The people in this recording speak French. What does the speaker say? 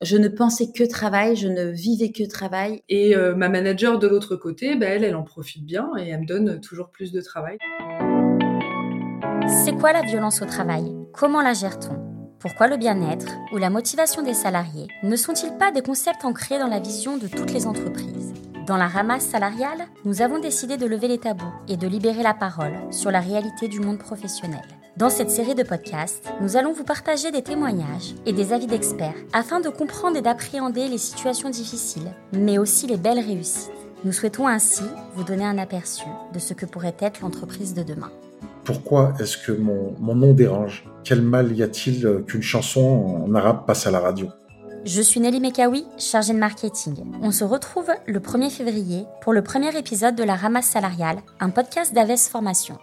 Je ne pensais que travail, je ne vivais que travail. Et euh, ma manager de l'autre côté, bah, elle, elle en profite bien et elle me donne toujours plus de travail. C'est quoi la violence au travail? Comment la gère-t-on? Pourquoi le bien-être ou la motivation des salariés ne sont-ils pas des concepts ancrés dans la vision de toutes les entreprises? Dans la ramasse salariale, nous avons décidé de lever les tabous et de libérer la parole sur la réalité du monde professionnel. Dans cette série de podcasts, nous allons vous partager des témoignages et des avis d'experts afin de comprendre et d'appréhender les situations difficiles, mais aussi les belles réussites. Nous souhaitons ainsi vous donner un aperçu de ce que pourrait être l'entreprise de demain. Pourquoi est-ce que mon, mon nom dérange? Quel mal y a-t-il qu'une chanson en arabe passe à la radio? Je suis Nelly Mekawi, chargée de marketing. On se retrouve le 1er février pour le premier épisode de La Ramasse salariale, un podcast d'Aves Formation.